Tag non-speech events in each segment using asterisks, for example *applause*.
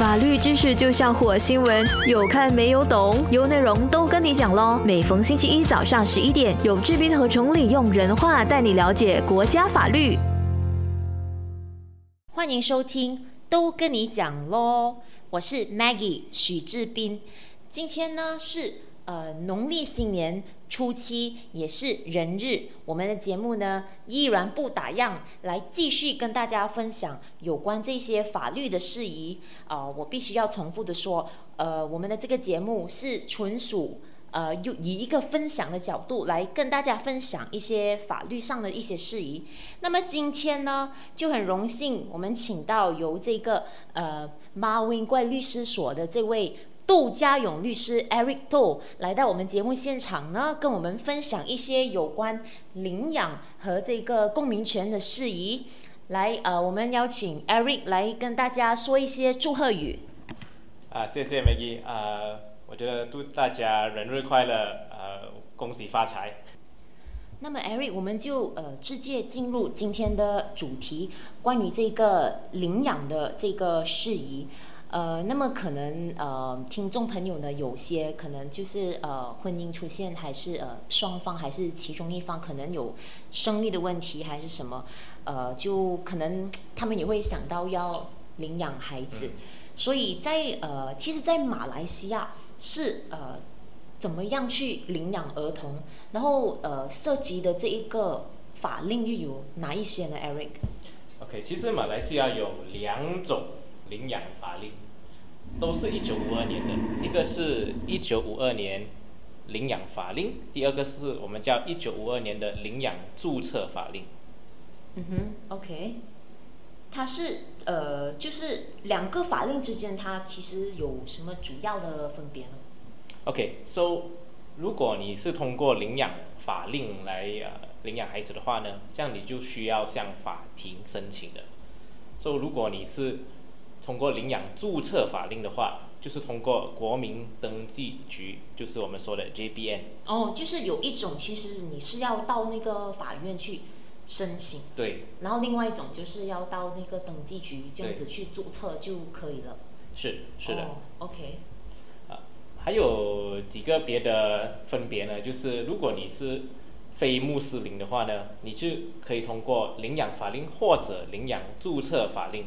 法律知识就像火星文，有看没有懂？有内容都跟你讲喽。每逢星期一早上十一点，有志斌和崇礼用人话带你了解国家法律。欢迎收听，都跟你讲喽。我是 Maggie 许志斌，今天呢是呃农历新年。初期也是人日，我们的节目呢依然不打烊，来继续跟大家分享有关这些法律的事宜。啊，我必须要重复的说，呃，我们的这个节目是纯属呃，用以一个分享的角度来跟大家分享一些法律上的一些事宜。那么今天呢，就很荣幸我们请到由这个呃 Marvin 怪律师所的这位。杜家勇律师 Eric Do 来到我们节目现场呢，跟我们分享一些有关领养和这个公民权的事宜。来，呃，我们邀请 Eric 来跟大家说一些祝贺语。啊，谢谢 Maggie，啊，我觉得祝大家人日快乐，呃，恭喜发财。那么 Eric，我们就呃直接进入今天的主题，关于这个领养的这个事宜。呃，那么可能呃，听众朋友呢，有些可能就是呃，婚姻出现还是呃，双方还是其中一方可能有生育的问题还是什么，呃，就可能他们也会想到要领养孩子，所以在呃，其实，在马来西亚是呃，怎么样去领养儿童，然后呃，涉及的这一个法令又有哪一些呢？Eric？OK，其实马来西亚有两种。领养法令都是一九五二年的，一个是一九五二年领养法令，第二个是我们叫一九五二年的领养注册法令。嗯哼，OK，它是呃，就是两个法令之间，它其实有什么主要的分别呢？OK，so 如果你是通过领养法令来呃领养孩子的话呢，这样你就需要向法庭申请的。so 如果你是通过领养注册法令的话，就是通过国民登记局，就是我们说的 JBN。哦，就是有一种，其实你是要到那个法院去申请。对。然后另外一种就是要到那个登记局这样子去注册就可以了。是是的。OK。啊，还有几个别的分别呢？就是如果你是非穆斯林的话呢，你就可以通过领养法令或者领养注册法令。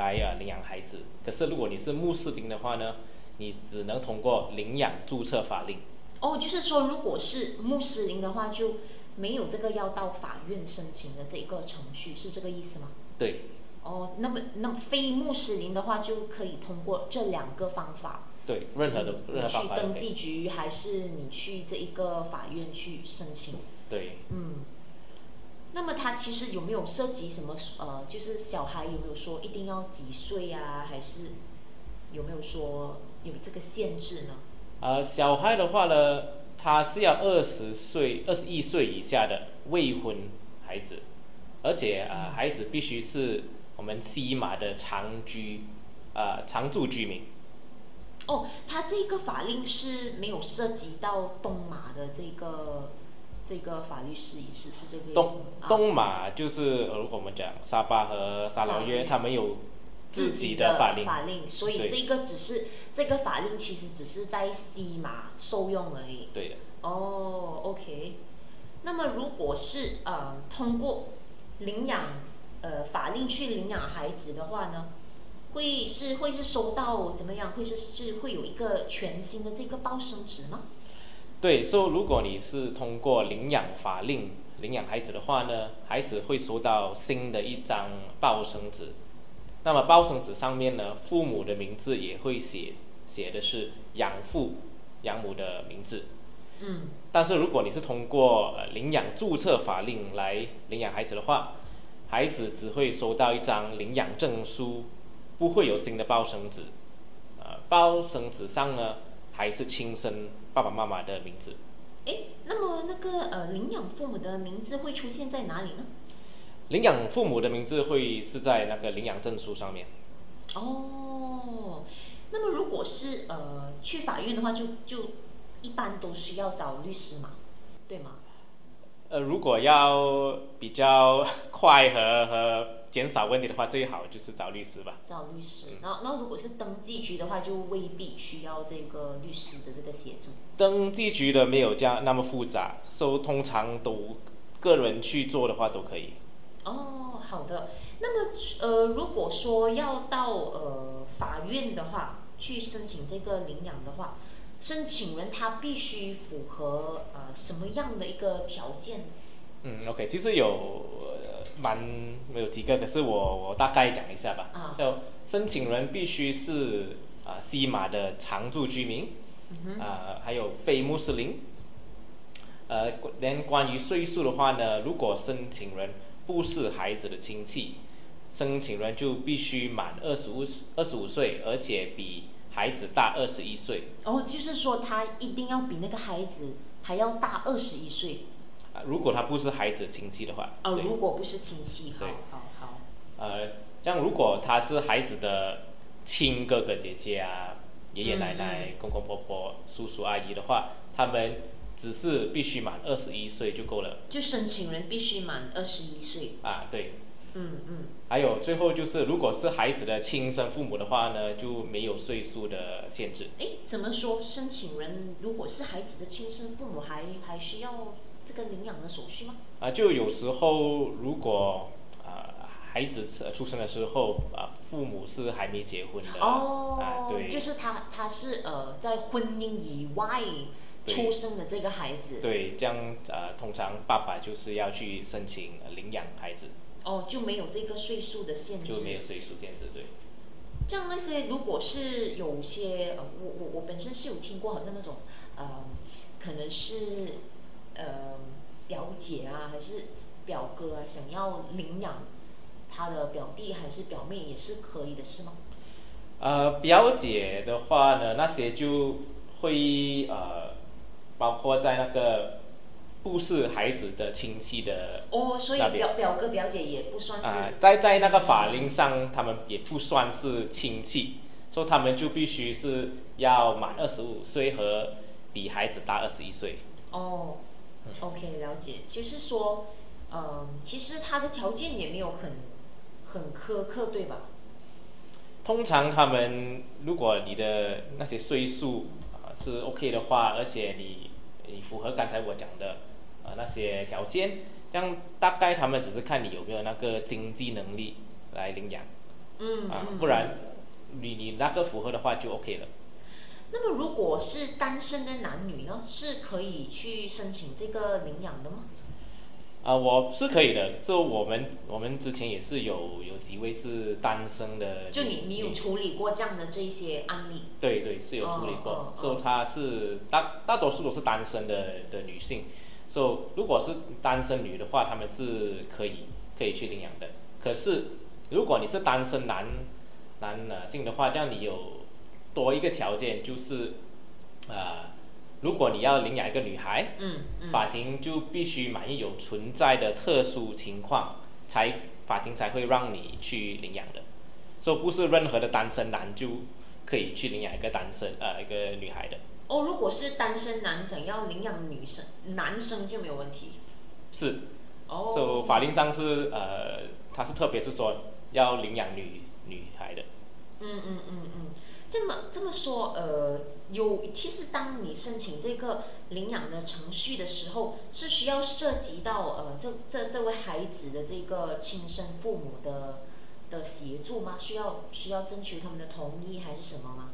来啊，领养孩子。可是如果你是穆斯林的话呢，你只能通过领养注册法令。哦，就是说，如果是穆斯林的话，就没有这个要到法院申请的这个程序，是这个意思吗？对。哦，那么那么非穆斯林的话，就可以通过这两个方法。对，任何的任何方法。去登记局，还是你去这一个法院去申请？对。嗯。那么他其实有没有涉及什么？呃，就是小孩有没有说一定要几岁啊？还是有没有说有这个限制呢？呃，小孩的话呢，他是要二十岁、二十一岁以下的未婚孩子，而且啊，孩子必须是我们西马的常居啊常住居民。哦，他这个法令是没有涉及到东马的这个。这个法律事宜是是这个意思东东马就是如果我们讲沙巴和沙劳约，他们有自己的法令，法令，所以这个只是这个法令其实只是在西马受用而已。对的。哦，OK。那么如果是呃通过领养呃法令去领养孩子的话呢，会是会是收到怎么样？会是是会有一个全新的这个报生值吗？对，说如果你是通过领养法令领养孩子的话呢，孩子会收到新的一张报生纸。那么报生纸上面呢，父母的名字也会写，写的是养父、养母的名字。嗯。但是如果你是通过领养注册法令来领养孩子的话，孩子只会收到一张领养证书，不会有新的报生纸。呃，报生纸上呢？还是亲生爸爸妈妈的名字。哎，那么那个呃，领养父母的名字会出现在哪里呢？领养父母的名字会是在那个领养证书上面。哦，那么如果是呃去法院的话，就就一般都需要找律师嘛，对吗？呃，如果要比较快和和减少问题的话，最好就是找律师吧。找律师嗯，然后然后如果是登记局的话，就未必需要这个律师的这个协助。登记局的没有这样那么复杂，所以通常都个人去做的话都可以。哦，好的。那么呃，如果说要到呃法院的话，去申请这个领养的话，申请人他必须符合呃什么样的一个条件？嗯，OK，其实有呃蛮没有几个，可是我我大概讲一下吧。啊就申请人必须是啊、西马的常住居民，啊、还有非穆斯林。呃，连关于岁数的话呢，如果申请人不是孩子的亲戚，申请人就必须满二十五二十五岁，而且比孩子大二十一岁。哦，就是说他一定要比那个孩子还要大二十一岁啊，如果他不是孩子亲戚的话，哦，如果不是亲戚，好好好，呃，像如果他是孩子的亲哥哥姐姐啊、爷爷奶嗯奶、公公婆婆、叔叔阿姨的话，他们只是必须满二十一岁就够了就申请人必须满二十一岁。啊。对，嗯嗯，还有最后就是，如果是孩子的亲生父母的话呢，就没有岁数的限制。诶，怎么说？申请人如果是孩子的亲生父母还，还需要这个领养的手续吗？啊，就有时候如果啊、孩子呃出生的时候啊、父母是还没结婚的哦，啊，对，就是他他是呃在婚姻以外出生的这个孩子，对，这样呃，通常爸爸就是要去申请呃领养孩子，哦就没有这个岁数的限制。就没有岁数限制，对。像那些如果是有些呃，我我我本身是有听过，好像那种呃，可能是呃表姐啊，还是表哥啊，想要领养他的表弟还是表妹也是可以的，是吗？呃，表姐的话呢，那些就会呃，包括在那个不是孩子的亲戚的哦，所以表表哥表姐也不算是、啊、在在那个法令上，他们也不算是亲戚，所以他们就必须是要满二十五岁和比孩子大二十一岁。哦，OK，了解，就是说，嗯，其实他的条件也没有很很苛刻，对吧？通常他们，如果你的那些岁数啊、是 OK 的话，而且你你符合刚才我讲的啊、那些条件，这样大概他们只是看你有没有那个经济能力来领养嗯啊，嗯不然你你那个符合的话就 OK 了。那么如果是单身的男女呢，是可以去申请这个领养的吗？啊、我是可以的，就我们我们之前也是有有几位是单身的就你你有处理过这样的这些案例？对对是有处理过哦哦，所以她是大大多数都是单身的的女性，所以如果是单身女的话，她们是可以可以去领养的。可是如果你是单身男男呃性的话，这样你有多一个条件就是，呃，如果你要领养一个女孩，嗯嗯。法庭就必须满意有存在的特殊情况，才法庭才会让你去领养的。所以不是任何的单身男就可以去领养一个单身呃一个女孩的。哦，如果是单身男想要领养女生，男生就没有问题。是，哦。所以法令上是呃，他是特别是说要领养女女孩的。嗯嗯嗯嗯，这么这么说，呃，有其实当你申请这个领养的程序的时候，是需要涉及到呃这这这位孩子的这个亲生父母的的协助吗？需要需要征求他们的同意还是什么吗？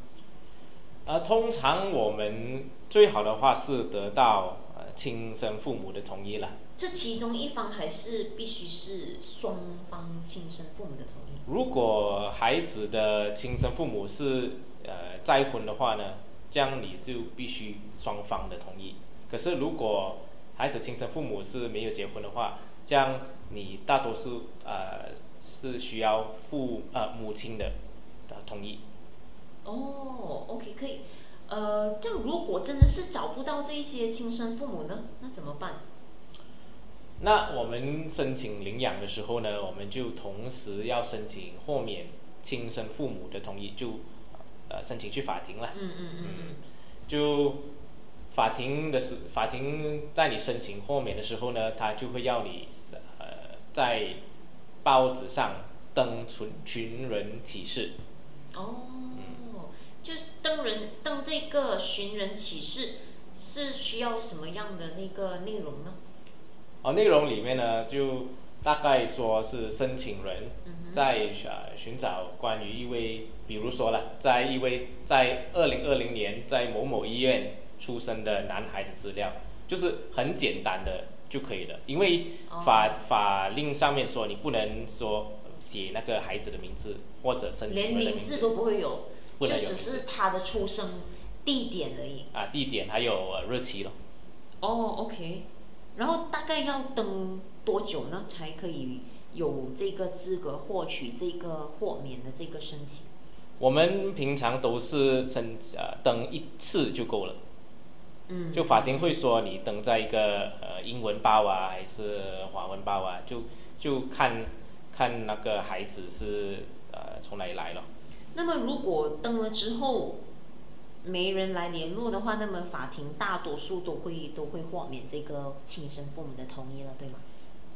呃，通常我们最好的话是得到呃亲生父母的同意了。这其中一方还是必须是双方亲生父母的同意？如果孩子的亲生父母是呃再婚的话呢，这样你就必须双方的同意。可是如果孩子亲生父母是没有结婚的话，这样你大多数呃是需要父呃母亲的的同意。哦，OK，可以。呃，这样如果真的是找不到这一些亲生父母呢，那怎么办？那我们申请领养的时候呢，我们就同时要申请豁免亲生父母的同意，就呃申请去法庭了。嗯嗯嗯嗯。就法庭的时，法庭在你申请豁免的时候呢，他就会要你呃在报纸上登群寻人启事。哦，就是登人登这个寻人启事是需要什么样的那个内容呢？哦，内容里面呢，就大概说是申请人在呃寻找关于一位，比如说了，在一位在二零二零年在某某医院出生的男孩的资料，就是很简单的就可以了。因为法法令上面说你不能说写那个孩子的名字或者申请连人的名名字都不会有，不能有就只是他的出生地点而已。啊地点还有呃日期咯。哦，OK，然后大概要登多久呢，才可以有这个资格获取这个豁免的这个申请？我们平常都是申呃登一次就够了。嗯，就法庭会说你登在一个呃英文报啊，还是华文报啊，就就看看那个孩子是呃从哪里来了。那么如果登了之后没人来联络的话，那么法庭大多数都会都会豁免这个亲生父母的同意了，对吗？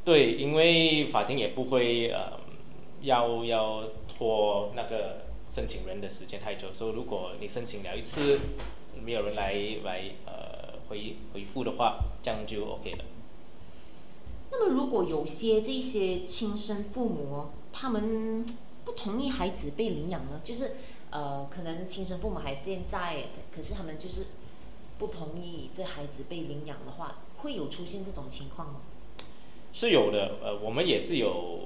对，因为法庭也不会呃要要拖那个申请人的时间太久，所以如果你申请了一次，没有人来来呃回回复的话，这样就 OK 了。那么如果有些这些亲生父母哦，他们不同意孩子被领养呢，就是呃，可能亲生父母还健在，可是他们就是不同意这孩子被领养的话，会有出现这种情况吗？是有的，呃，我们也是有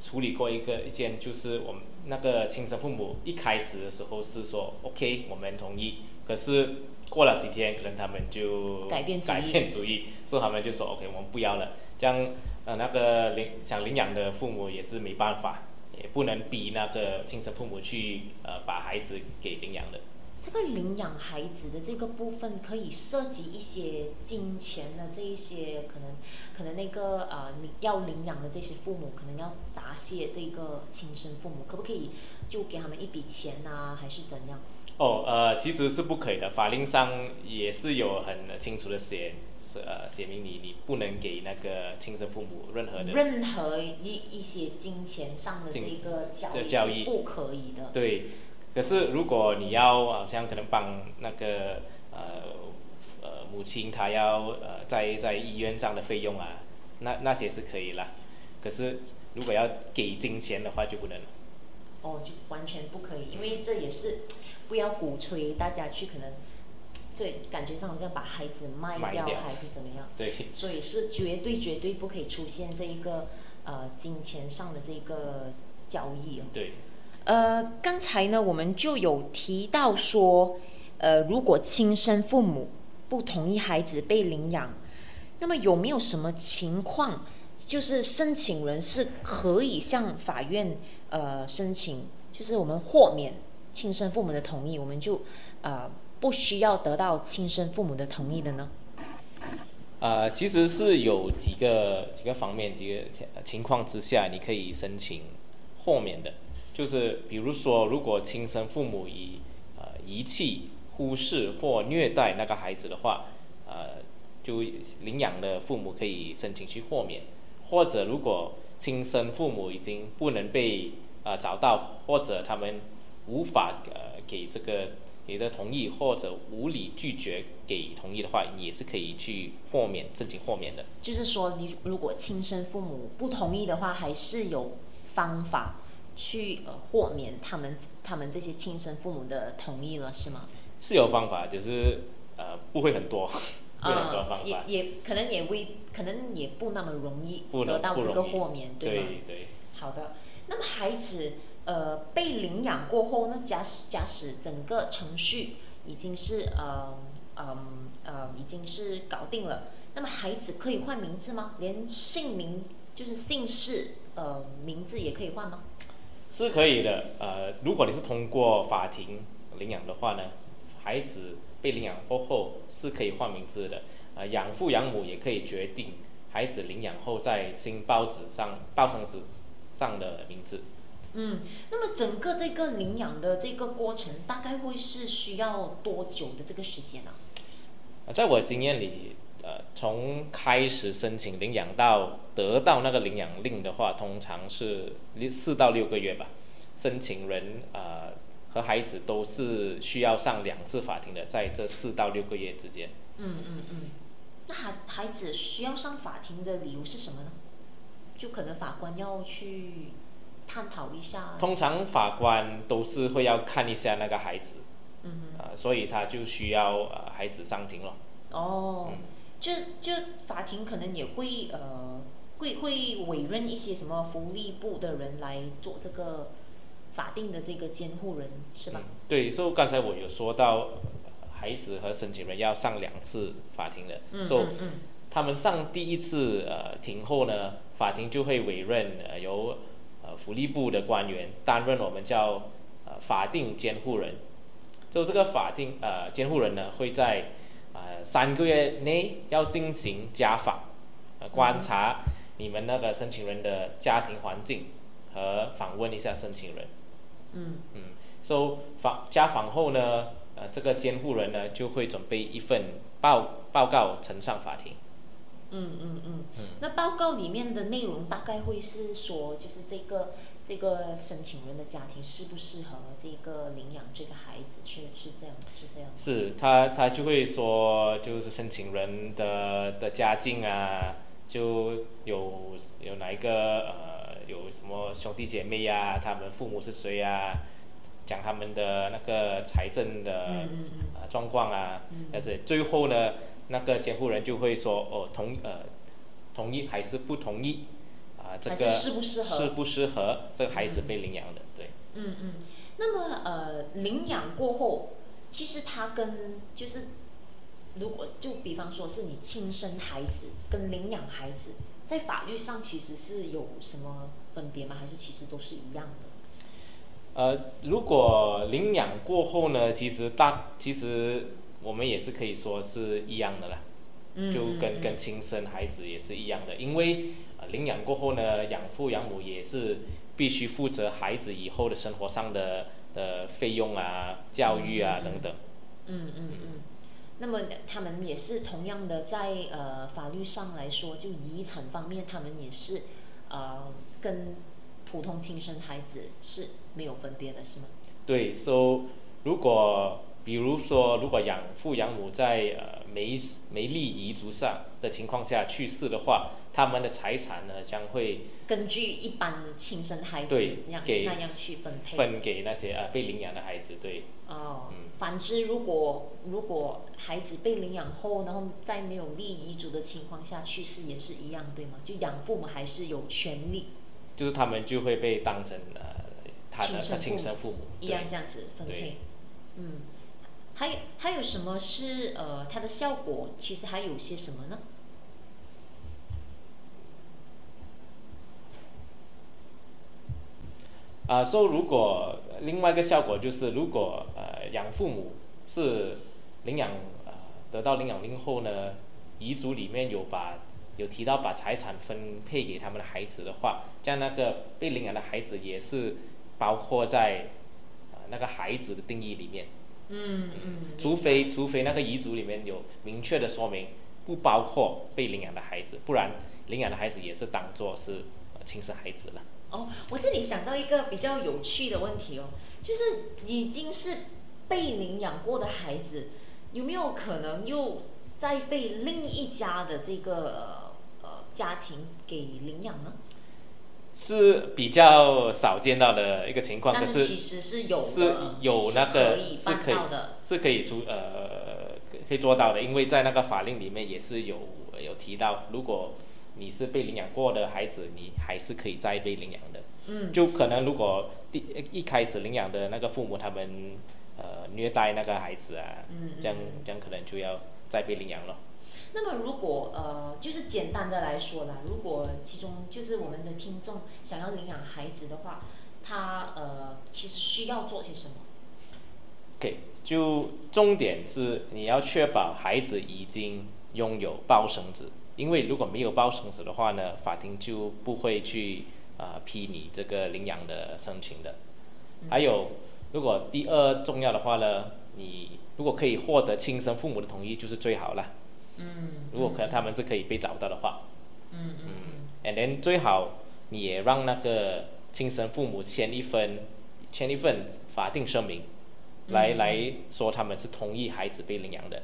处理过一个一件，就是我们那个亲生父母一开始的时候是说 OK，我们同意，可是过了几天，可能他们就改变主意改变主意，所以他们就说 OK，我们不要了。这样，呃，那个领想领养的父母也是没办法，也不能逼那个亲生父母去呃把孩子给领养的。这个领养孩子的这个部分，可以涉及一些金钱的这一些可能，可能那个呃，你要领养的这些父母，可能要答谢这个亲生父母，可不可以就给他们一笔钱啊，还是怎样？哦，呃，其实是不可以的，法令上也是有很清楚的写，是呃写明你你不能给那个亲生父母任何的任何一一些金钱上的这金个交易这交易是不可以的。对，可是如果你要好像可能帮那个呃呃母亲她要呃在在医院上的费用啊，那那些是可以啦。可是如果要给金钱的话就不能。哦，就完全不可以，因为这也是不要鼓吹大家去可能，这感觉上好像把孩子卖掉还是怎么样，对，所以是绝对绝对不可以出现这一个呃金钱上的这个交易哦。对，呃，刚才呢我们就有提到说，呃，如果亲生父母不同意孩子被领养，那么有没有什么情况，就是申请人是可以向法院呃申请，就是我们豁免亲生父母的同意，我们就呃不需要得到亲生父母的同意的呢？呃，其实是有几个几个方面几个情况之下，你可以申请豁免的，就是比如说，如果亲生父母以呃遗弃、忽视或虐待那个孩子的话，呃，就领养的父母可以申请去豁免，或者如果亲生父母已经不能被呃找到，或者他们无法呃给这个给的同意，或者无理拒绝给同意的话，也是可以去豁免申请豁免的。就是说，你如果亲生父母不同意的话，还是有方法去呃豁免他们他们这些亲生父母的同意了，是吗？是有方法，就是呃不会很多，不会很多方呃，也，也可能也未可能也不那么容易得到这个豁免，吗？对对。好的，那么孩子呃被领养过后呢，假使假使整个程序已经是呃呃呃已经是搞定了，那么孩子可以换名字吗？连姓名就是姓氏呃名字也可以换吗？是可以的，呃，如果你是通过法庭领养的话呢，孩子被领养过后是可以换名字的，呃，养父养母也可以决定孩子领养后在新报纸上报上纸上的名字。嗯，那么整个这个领养的这个过程大概会是需要多久的这个时间呢、啊在我经验里，呃，从开始申请领养到得到那个领养令的话，通常是六四到六个月吧。申请人呃和孩子都是需要上两次法庭的，在这四到六个月之间。嗯嗯嗯。那孩孩子需要上法庭的理由是什么呢？就可能法官要去探讨一下。通常法官都是会要看一下那个孩子。嗯哼。啊，所以他就需要呃孩子上庭了。哦。就就法庭可能也会呃会会委任一些什么福利部的人来做这个法定的这个监护人是吧？对，所以刚才我有说到孩子和申请人要上两次法庭的，所以他们上第一次呃庭后呢，法庭就会委任呃由呃福利部的官员担任我们叫呃法定监护人，就这个法定呃监护人呢会在。呃，三个月内要进行家访，呃，观察你们那个申请人的家庭环境和访问一下申请人。嗯嗯，所以访家访后呢，呃，这个监护人呢就会准备一份报报告呈上法庭。嗯嗯嗯。那报告里面的内容大概会是说，就是这个。这个申请人的家庭适不适合这个领养这个孩子？是是这样，是这样。是他他就会说，就是申请人的的家境啊，就有有哪一个呃有什么兄弟姐妹呀，他们父母是谁啊？讲他们的那个财政的啊状况啊，但是最后呢，那个监护人就会说哦同呃同意还是不同意。啊这个适不适合？适不适合这个孩子被领养的？对。嗯嗯。那么呃，领养过后，其实他跟就是，如果就比方说是你亲生孩子跟领养孩子，在法律上其实是有什么分别吗？还是其实都是一样的？呃，如果领养过后呢，其实大其实我们也是可以说是一样的啦。就跟跟亲生孩子也是一样的，因为领养过后呢，养父养母也是必须负责孩子以后的生活上的的费用啊、教育啊等等。嗯嗯嗯。那么他们也是同样的，在呃法律上来说，就遗产方面，他们也是呃跟普通亲生孩子是没有分别的，是吗？对，，so 如果。比如说，如果养父养母在呃没没立遗嘱上的情况下去世的话，他们的财产呢将会根据一般亲生孩子那样那样去分配，分给那些呃被领养的孩子，对。哦。嗯。反之，如果如果孩子被领养后，然后在没有立遗嘱的情况下去世，也是一样，对吗？就养父母还是有权利。就是他们就会被当成呃他的亲生父母一样这样子分配，嗯。还有还有什么是呃它的效果？其实还有些什么呢？啊，说如果另外一个效果就是，如果呃养父母是领养呃得到领养令后呢，遗嘱里面有把有提到把财产分配给他们的孩子的话，这样那个被领养的孩子也是包括在啊那个孩子的定义里面。嗯嗯，除非除非那个遗嘱里面有明确的说明，不包括被领养的孩子，不然领养的孩子也是当做是亲生孩子了。哦，我这里想到一个比较有趣的问题哦，就是已经是被领养过的孩子，有没有可能又再被另一家的这个呃家庭给领养呢？是比较少见到的一个情况，可是其实是有是有那个是可以是可以出呃可以做到的，因为在那个法令里面也是有有提到，如果你是被领养过的孩子，你还是可以再被领养的。嗯，就可能如果第一开始领养的那个父母他们呃虐待那个孩子啊，嗯这样这样可能就要再被领养了。那么，如果呃，就是简单的来说啦，如果其中就是我们的听众想要领养孩子的话，他呃，其实需要做些什么？OK，就重点是你要确保孩子已经拥有抱生子，因为如果没有抱生子的话呢，法庭就不会去啊批你这个领养的申请的。还有，如果第二重要的话呢，你如果可以获得亲生父母的同意，就是最好了。嗯如果可能他们是可以被找到的话，嗯嗯嗯，and then 最好你也让那个亲生父母签一份签一份法定声明，来嗯。来说他们是同意孩子被领养的。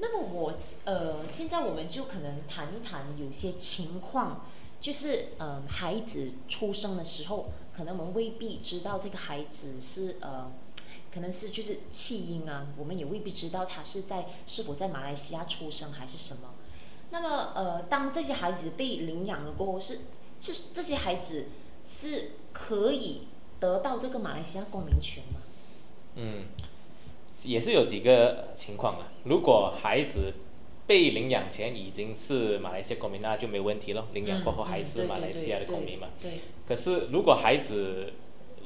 那么我呃，现在我们就可能谈一谈有些情况，就是呃，孩子出生的时候，可能我们未必知道这个孩子是呃，可能是就是弃婴啊，我们也未必知道他是在是否在马来西亚出生还是什么。那么呃，当这些孩子被领养了过后，是是这些孩子是可以得到这个马来西亚公民权吗？嗯，也是有几个情况啊。如果孩子被领养前已经是马来西亚公民，那就没问题了。领养过后还是马来西亚的公民嘛。对。可是如果孩子，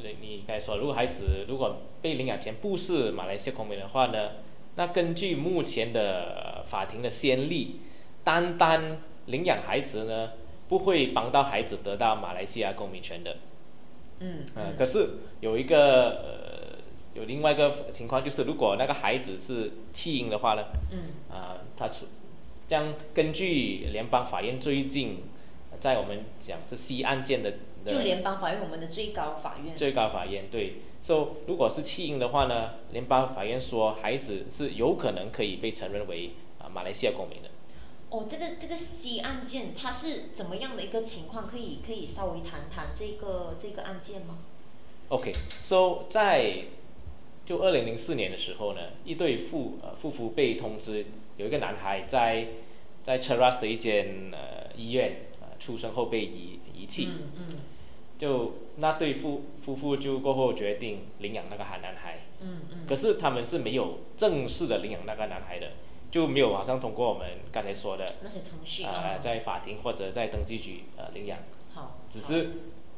呃你应该说，如果孩子如果被领养前不是马来西亚公民的话呢，那根据目前的法庭的先例，单单领养孩子呢，不会帮到孩子得到马来西亚公民权的。嗯呃，可是有一个呃，有另外一个情况，就是如果那个孩子是弃婴的话呢，嗯啊、他出，这样根据联邦法院最近在我们讲是 C 案件，的就联邦法院，我们的最高法院。最高法院对，so 如果是弃婴的话呢，联邦法院说孩子是有可能可以被承认为啊、马来西亚公民的。哦，这个这个 C 案件它是怎么样的一个情况？可以可以稍微谈谈这个这个案件吗？OK，so、在就二零零四年的时候呢，一对夫呃夫妇被通知有一个男孩在在 Cheras 的一间呃医院呃出生后被遗遗弃，嗯嗯就那对夫夫妇就过后决定领养那个男孩，嗯嗯。可是他们是没有正式的领养那个男孩的，就没有好像通过我们刚才说的那些程序呃啊。在法庭或者在登记局呃领养。好。只是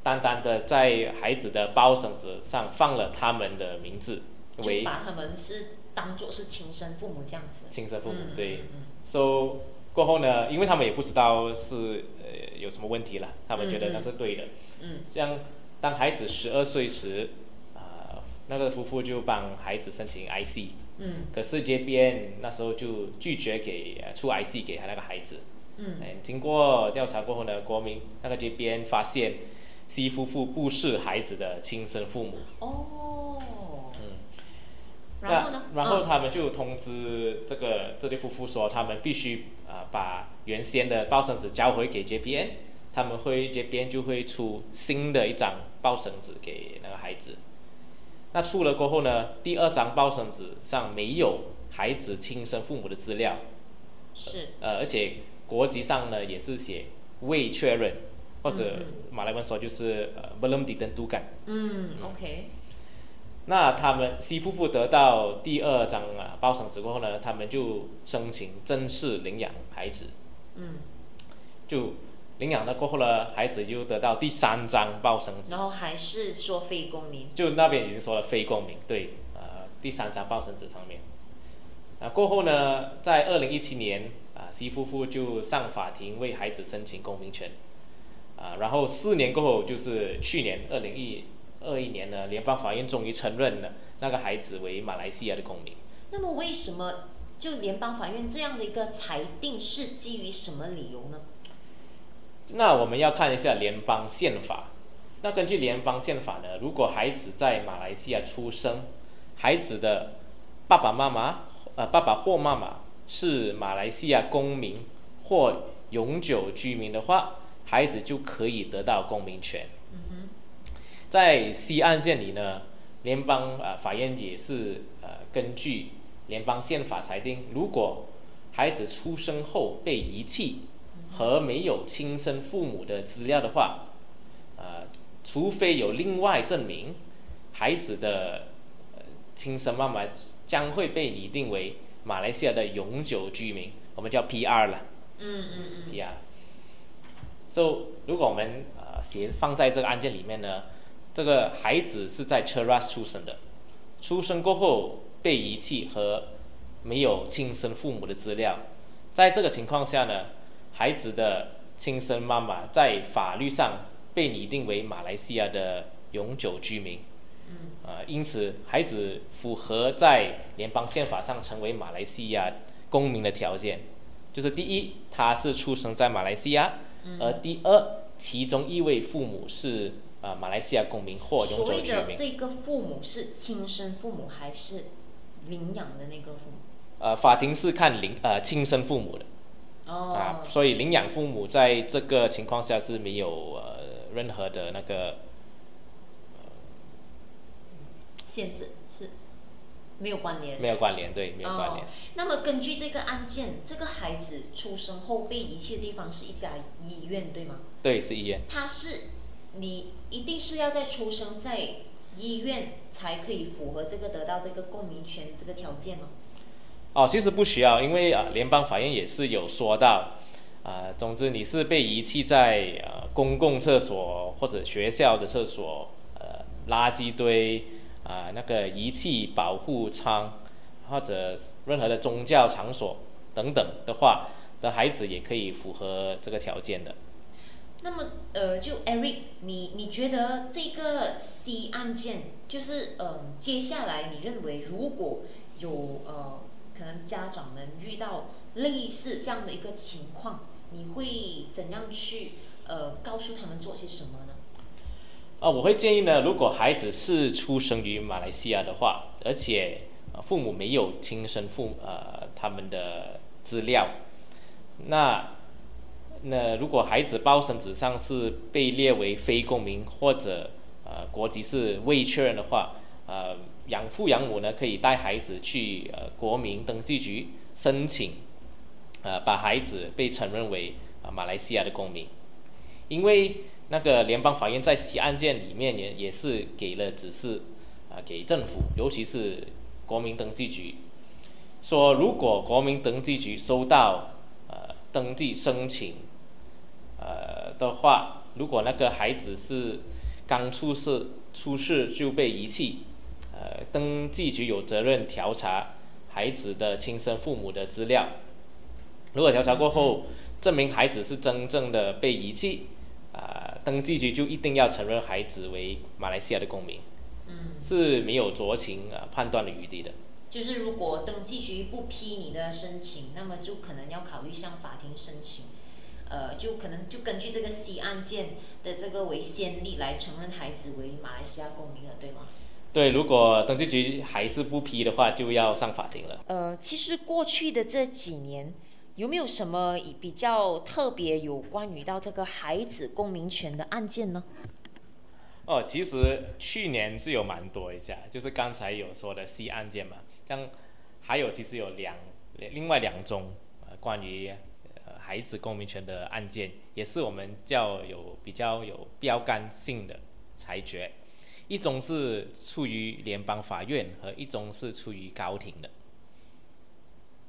单单的在孩子的包绳子上放了他们的名字为把他们是当做是亲生父母这样子。亲生父母，嗯对。嗯 so 过后呢，因为他们也不知道是呃有什么问题了，他们觉得那是对的。嗯这样，当孩子十二岁时，啊、那个夫妇就帮孩子申请 IC，嗯可是这边那时候就拒绝给呃出 IC 给他那个孩子。嗯哎，经过调查过后呢，国民那个这边发现，C 夫妇不是孩子的亲生父母。哦。嗯，然后呢？那然后嗯他们就通知这个这对夫妇说，他们必须啊、把原先的报生纸交回给这边，他们会这边就会出新的一张报生纸给那个孩子。那出了过后呢，第二张报生纸上没有孩子亲生父母的资料，是。呃，而且国籍上呢也是写未确认，或者嗯马来文说就是呃 belum ditentukan。嗯，OK。那他们 C 夫妇得到第二张啊报生纸过后呢，他们就申请正式领养孩子。嗯。就领养了过后呢，孩子又得到第三张报生纸。然后还是说非公民。就那边已经说了非公民，对，呃，第三张报生纸上面。啊，过后呢，在二零一七年，啊，C 夫妇就上法庭为孩子申请公民权。啊，然后四年过后，就是去年二零一二一年呢，联邦法院终于承认了那个孩子为马来西亚的公民。那么为什么就联邦法院这样的一个裁定是基于什么理由呢？那我们要看一下联邦宪法。那根据联邦宪法呢，如果孩子在马来西亚出生，孩子的爸爸妈妈，呃，爸爸或妈妈是马来西亚公民或永久居民的话，孩子就可以得到公民权。嗯在 C 案件里呢，联邦呃法院也是呃根据联邦宪法裁定，如果孩子出生后被遗弃和没有亲生父母的资料的话，呃，除非有另外证明，孩子的、呃、亲生妈妈将会被拟定为马来西亚的永久居民，我们叫 PR 了。嗯嗯嗯 PR。so 如果我们呃写放在这个案件里面呢，这个孩子是在 Cheras 出生的，出生过后被遗弃和没有亲生父母的资料，在这个情况下呢，孩子的亲生妈妈在法律上被拟定为马来西亚的永久居民。嗯呃，因此孩子符合在联邦宪法上成为马来西亚公民的条件。就是第一，他是出生在马来西亚，而第二，其中一位父母是呃马来西亚公民或永所谓久居民。的这个父母是亲生父母还是领养的那个父母？呃，法庭是看领呃亲生父母的哦，啊，所以领养父母在这个情况下是没有呃任何的那个限制是没有关联。没有关联，对，没有关联哦。那么根据这个案件，这个孩子出生后被遗弃的地方是一家医院，对吗？对，是医院。他是你一定是要在出生在医院才可以符合这个得到这个公民权这个条件吗？哦，其实不需要，因为啊、联邦法院也是有说到，啊、总之你是被遗弃在呃公共厕所或者学校的厕所、呃垃圾堆、啊、那个遗弃保护仓或者任何的宗教场所等等的话，的孩子也可以符合这个条件的。那么，呃，就 Eric，你你觉得这个 C 案件，就是呃，接下来你认为如果有呃，可能家长们遇到类似这样的一个情况，你会怎样去呃告诉他们做些什么呢？啊，我会建议呢，如果孩子是出生于马来西亚的话，而且父母没有亲生父呃他们的资料，那那如果孩子报生纸上是被列为非公民或者呃国籍是未确认的话，呃养父养母呢可以带孩子去呃国民登记局申请，呃把孩子被承认为啊、马来西亚的公民，因为那个联邦法院在其案件里面也也是给了指示啊、给政府，尤其是国民登记局，说如果国民登记局收到呃登记申请呃的话，如果那个孩子是刚出世出世就被遗弃，呃登记局有责任调查孩子的亲生父母的资料，如果调查过后证明孩子是真正的被遗弃，啊、登记局就一定要承认孩子为马来西亚的公民，嗯，是没有酌情啊、判断的余地的。就是如果登记局不批你的申请，那么就可能要考虑向法庭申请，呃，就可能就根据这个 C 案件的这个为先例来承认孩子为马来西亚公民了，对吗？对，如果登记局还是不批的话，就要上法庭了。呃，其实过去的这几年，有没有什么比较特别有关于到这个孩子公民权的案件呢？哦，其实去年是有蛮多一下，就是刚才有说的 C 案件嘛，像还有其实有两另外两宗呃关于呃孩子公民权的案件，也是我们较有比较有标杆性的裁决，一种是出于联邦法院，和一种是出于高庭的。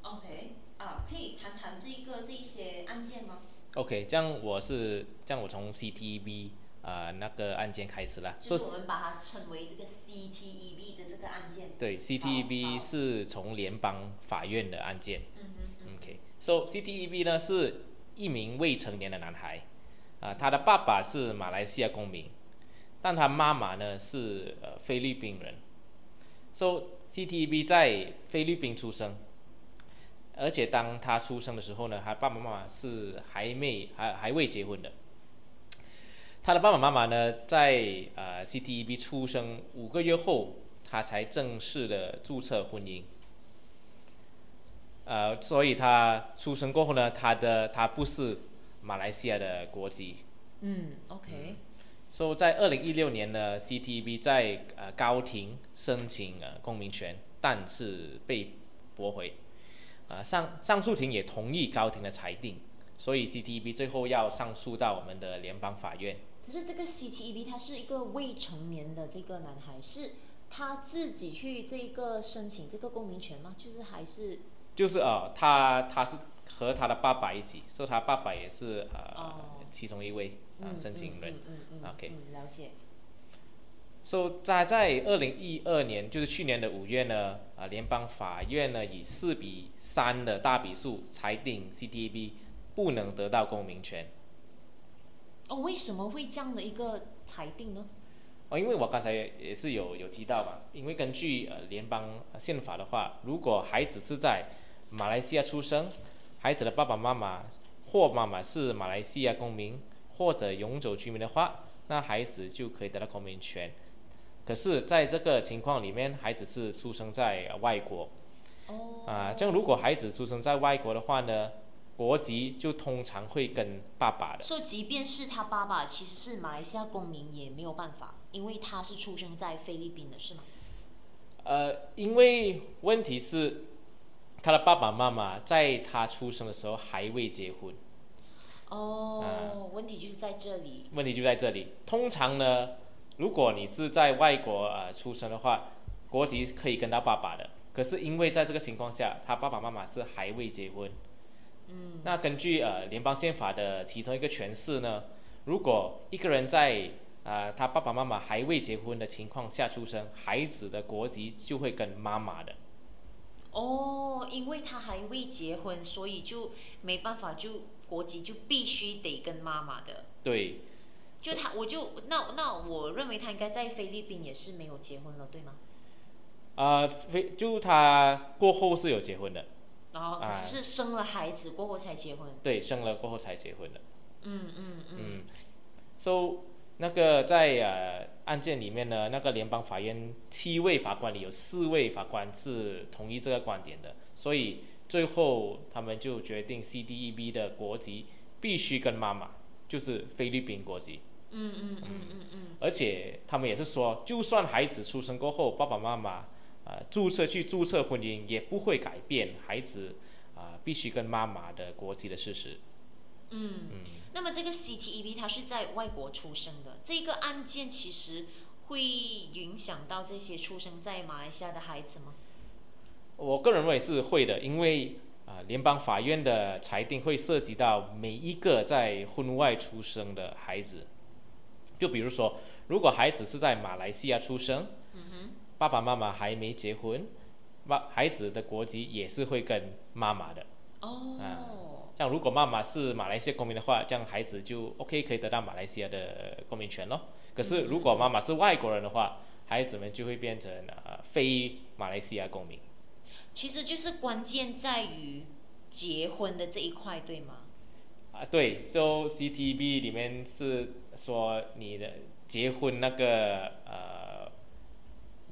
OK，啊，可以谈谈这个这些案件吗？OK，这样我是这样，我从 CTB 啊、那个案件开始啦。就是我们把它称为这个 CTEB 的这个案件。对，CTB 是从联邦法院的案件。嗯哼嗯 So CTEB 呢是一名未成年的男孩，啊、他的爸爸是马来西亚公民，但他妈妈呢是呃菲律宾人。So CTEB 在菲律宾出生，而且当他出生的时候呢，他爸爸妈妈是还没还还未结婚的。他的爸爸妈妈呢，在呃 CTEB 出生五个月后，他才正式的注册婚姻。呃，所以他出生过后呢，他的他不是马来西亚的国籍。嗯，OK，所以在二零一六年呢，CTB 在呃高庭申请呃公民权，但是被驳回。呃上上诉庭也同意高庭的裁定，所以 CTB 最后要上诉到我们的联邦法院。可是这个 CTEB 他是一个未成年的这个男孩，是他自己去这个申请这个公民权吗？就是还是就是呃，他他是和他的爸爸一起，所以他爸爸也是呃、哦其中一位啊、嗯申请人。嗯嗯嗯嗯 OK 嗯，了解。so 在在二零一二年，就是去年的五月呢，啊、联邦法院呢以四比三的大比数裁定 CTB 不能得到公民权。哦，为什么会这样的一个裁定呢？哦，因为我刚才也是有有提到嘛，因为根据呃联邦宪法的话，如果孩子是在马来西亚出生，孩子的爸爸妈妈或妈妈是马来西亚公民或者永久居民的话，那孩子就可以得到公民权。可是，在这个情况里面，孩子是出生在外国，哦，啊，这样如果孩子出生在外国的话呢，国籍就通常会跟爸爸的。所以即便是他爸爸其实是马来西亚公民，也没有办法，因为他是出生在菲律宾的，是吗？呃，因为问题是，他的爸爸妈妈在他出生的时候还未结婚，哦，问题就是在这里。问题就在这里。通常呢，如果你是在外国呃出生的话，国籍可以跟到爸爸的。可是因为在这个情况下，他爸爸妈妈是还未结婚，嗯，那根据呃联邦宪法的其中一个诠释呢，如果一个人在啊、他爸爸妈妈还未结婚的情况下出生，孩子的国籍就会跟妈妈的。哦，因为他还未结婚，所以就没办法，就国籍就必须得跟妈妈的。对，就他，我就那那我认为他应该在菲律宾也是没有结婚了，对吗？啊，非就他过后是有结婚的，然后是是生了孩子过后才结婚。对，生了过后才结婚的。嗯嗯嗯。嗯，so 那个在呃案件里面呢，那个联邦法院七位法官里有四位法官是同意这个观点的，所以最后他们就决定 CDEB 的国籍必须跟妈妈，就是菲律宾国籍。嗯嗯嗯嗯嗯。而且他们也是说，就算孩子出生过后，爸爸妈妈啊注册去注册婚姻，也不会改变孩子啊、必须跟妈妈的国籍的事实。嗯。嗯，那么这个 CTEB 它是在外国出生的，这个案件其实会影响到这些出生在马来西亚的孩子吗？我个人认为是会的，因为啊、联邦法院的裁定会涉及到每一个在婚外出生的孩子。就比如说，如果孩子是在马来西亚出生。爸爸妈妈还没结婚，妈孩子的国籍也是会跟妈妈的。哦。像如果妈妈是马来西亚公民的话，这样孩子就 OK 可以得到马来西亚的公民权咯。可是如果妈妈是外国人的话，孩子们就会变成呃非马来西亚公民。其实就是关键在于结婚的这一块，对吗？啊，对，so CTB 里面是说你的结婚那个呃，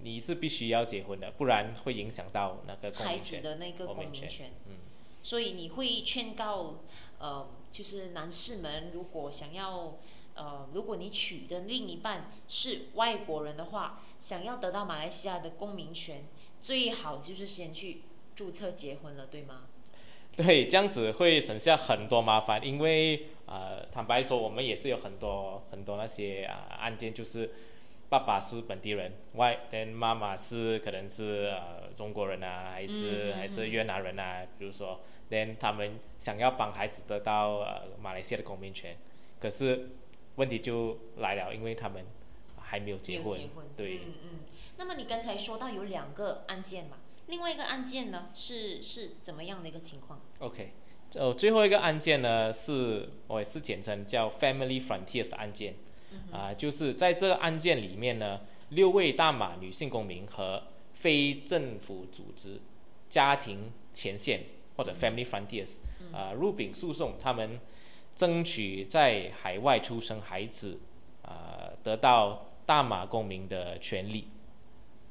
你是必须要结婚的，不然会影响到那个公孩子。的那个公民权所以你会劝告，呃，就是男士们，如果想要，呃，如果你娶的另一半是外国人的话，想要得到马来西亚的公民权，最好就是先去注册结婚了，对吗？对，这样子会省下很多麻烦，因为呃，坦白说，我们也是有很多很多那些啊、案件，就是爸爸是本地人，外，跟妈妈是可能是呃中国人啊，还是、嗯嗯还是越南人啊，比如说，then 他们想要帮孩子得到呃马来西亚的公民权，可是问题就来了，因为他们还没有结婚，结婚。对。嗯嗯。那么你刚才说到有两个案件嘛，另外一个案件呢是是怎么样的一个情况？OK，呃，最后一个案件呢，是我也是简称叫 Family Frontiers 的案件，啊、就是在这个案件里面呢，六位大马女性公民和非政府组织家庭前线或者 Family Frontiers 啊、入禀诉讼，他们争取在海外出生孩子啊、得到大马公民的权利。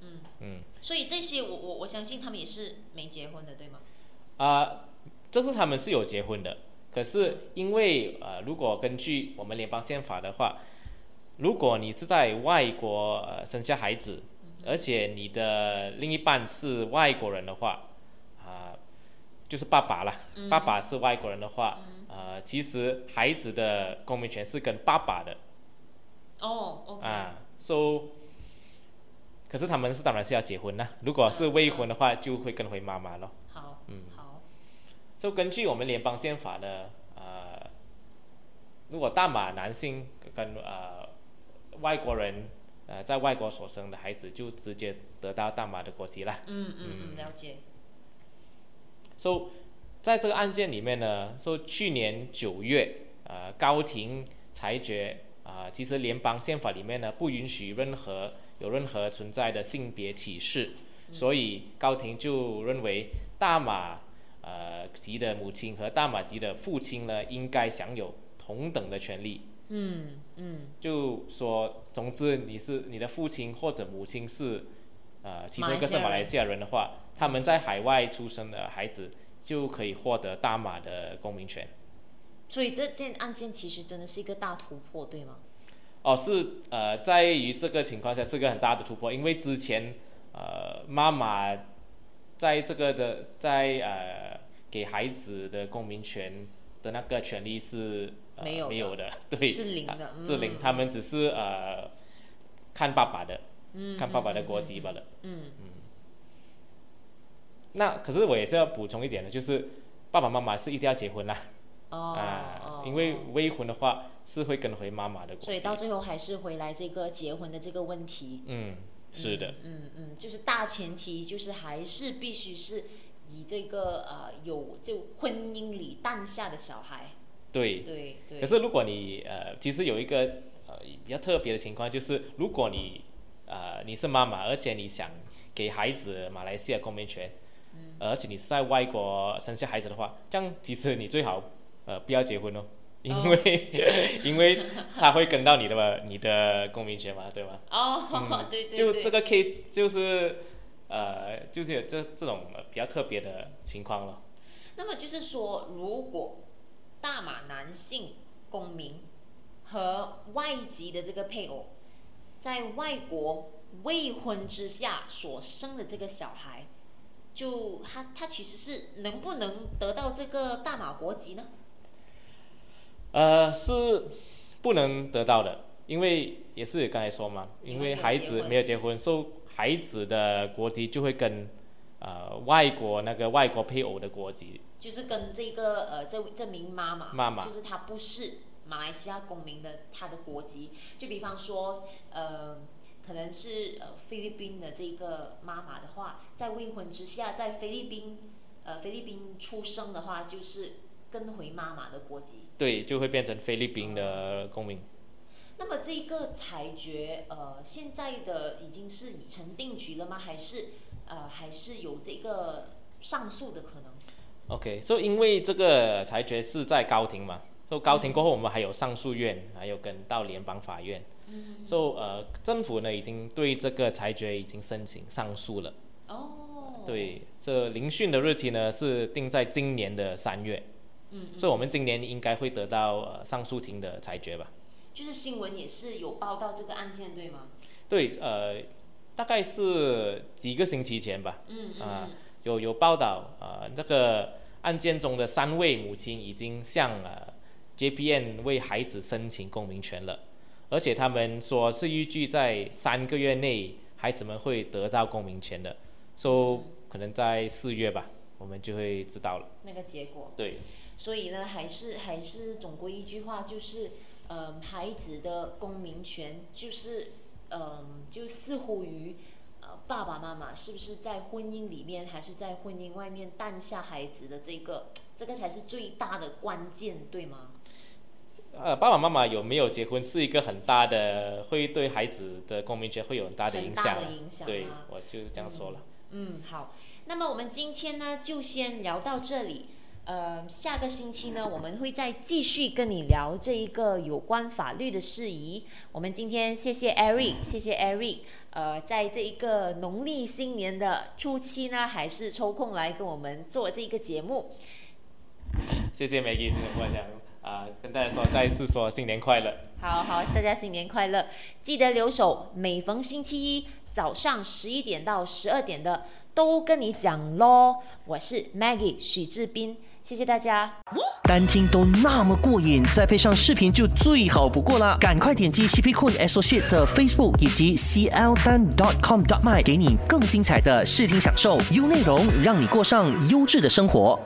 嗯。嗯。所以这些我我我相信他们也是没结婚的，对吗？啊、这是他们是有结婚的，可是因为呃，如果根据我们联邦宪法的话，如果你是在外国呃生下孩子，而且你的另一半是外国人的话，啊、就是爸爸啦，爸爸是外国人的话，呃，其实孩子的公民权是跟爸爸的哦，OK。啊，so。可是他们是当然是要结婚啦，如果是未婚的话，就会跟回妈妈咯。好，嗯好，就根据我们联邦宪法呢，呃，如果大马男性跟呃外国人呃在外国所生的孩子，就直接得到大马的国籍啦。嗯嗯嗯，嗯了解。So，在这个案件里面呢，说去年九月，呃，高庭裁决啊、其实联邦宪法里面呢不允许任何有任何存在的性别歧视，所以高庭就认为大马呃籍的母亲和大马籍的父亲呢，应该享有同等的权利。嗯嗯就说，总之你是你的父亲或者母亲是，呃，其中一个是马来西亚人的话，他们在海外出生的孩子就可以获得大马的公民权。所以这件案件其实真的是一个大突破，对吗？哦，是呃，在于这个情况下是个很大的突破，因为之前呃妈妈在这个的在呃给孩子的公民权的那个权利是、呃、没有的没有的，*laughs* 对，是零的啊是零嗯，他们只是呃看爸爸的，嗯，看爸爸的嗯国籍罢了。嗯那可是我也是要补充一点的，就是爸爸妈妈是一定要结婚啦，哦啊、哦因为哦未婚的话是会跟回妈妈的。所以到最后还是回来这个结婚的这个问题。嗯，是的。嗯嗯，就是大前提就是还是必须是以这个呃有就婚姻里诞下的小孩。对，对对。可是如果你呃，其实有一个呃比较特别的情况，就是如果你呃你是妈妈，而且你想给孩子马来西亚公民权，嗯而且你是在外国生下孩子的话，这样其实你最好呃不要结婚哦，因为、*laughs* 因为他会跟到你的嘛你的公民权嘛，对吧？哦，嗯 *laughs* 对对对。就这个 case 就是呃就是有这这种呃比较特别的情况了。那么就是说，如果大马男性公民和外籍的这个配偶在外国未婚之下所生的这个小孩，就他他其实是能不能得到这个大马国籍呢？呃，是不能得到的，因为也是刚才说嘛，因为孩子没有结婚，所以孩子的国籍就会跟呃外国那个外国配偶的国籍，就是跟这个呃这这名妈妈，妈妈就是她不是马来西亚公民的，他的国籍，就比方说呃可能是呃菲律宾的这个妈妈的话，在未婚之下，在菲律宾呃菲律宾出生的话，就是跟回妈妈的国籍。对，就会变成菲律宾的公民。那么这个裁决呃现在的已经是已成定局了吗？还是呃还是有这个上诉的可能？OK，所、以因为这个裁决是在高庭嘛，所、以高庭过后我们还有上诉院，还有跟到联邦法院，嗯，所、以呃政府呢已经对这个裁决已经申请上诉了。哦，对，这聆讯的日期呢是定在今年的三月，嗯，嗯。所以我们今年应该会得到呃上诉庭的裁决吧？就是新闻也是有报道这个案件，对吗？对，呃，大概是几个星期前吧，嗯啊嗯。有有报道，呃，这个案件中的三位母亲已经向呃 JPN 为孩子申请公民权了，而且他们说是预计在三个月内孩子们会得到公民权的，，so 可能在四月吧，我们就会知道了。那个结果。对，所以呢，还是还是总归一句话，就是，呃，孩子的公民权就是，嗯、就似乎于，呃，爸爸妈妈是不是在婚姻里面，还是在婚姻外面诞下孩子的这个，这个才是最大的关键，对吗？呃，爸爸妈妈有没有结婚是一个很大的，会对孩子的公民权会有很大的影响影响对啊，我就这样说了。嗯，好，那么我们今天呢就先聊到这里。呃，下个星期呢，我们会再继续跟你聊这一个有关法律的事宜。我们今天谢谢 Eric，谢谢 Eric。呃，在这一个农历新年的初期呢，还是抽空来跟我们做这一个节目。谢谢 Maggie，新年快乐啊、跟大家说再一次说新年快乐。好好，大家新年快乐！记得留守，每逢星期一早上十一点到十二点的都跟你讲咯。我是 Maggie 许志斌，谢谢大家。单听都那么过瘾，再配上视频就最好不过啦！赶快点击 CP Cool Associate 的 Facebook 以及 CL Dan dot com dot my，给你更精彩的视听享受，优内容让你过上优质的生活。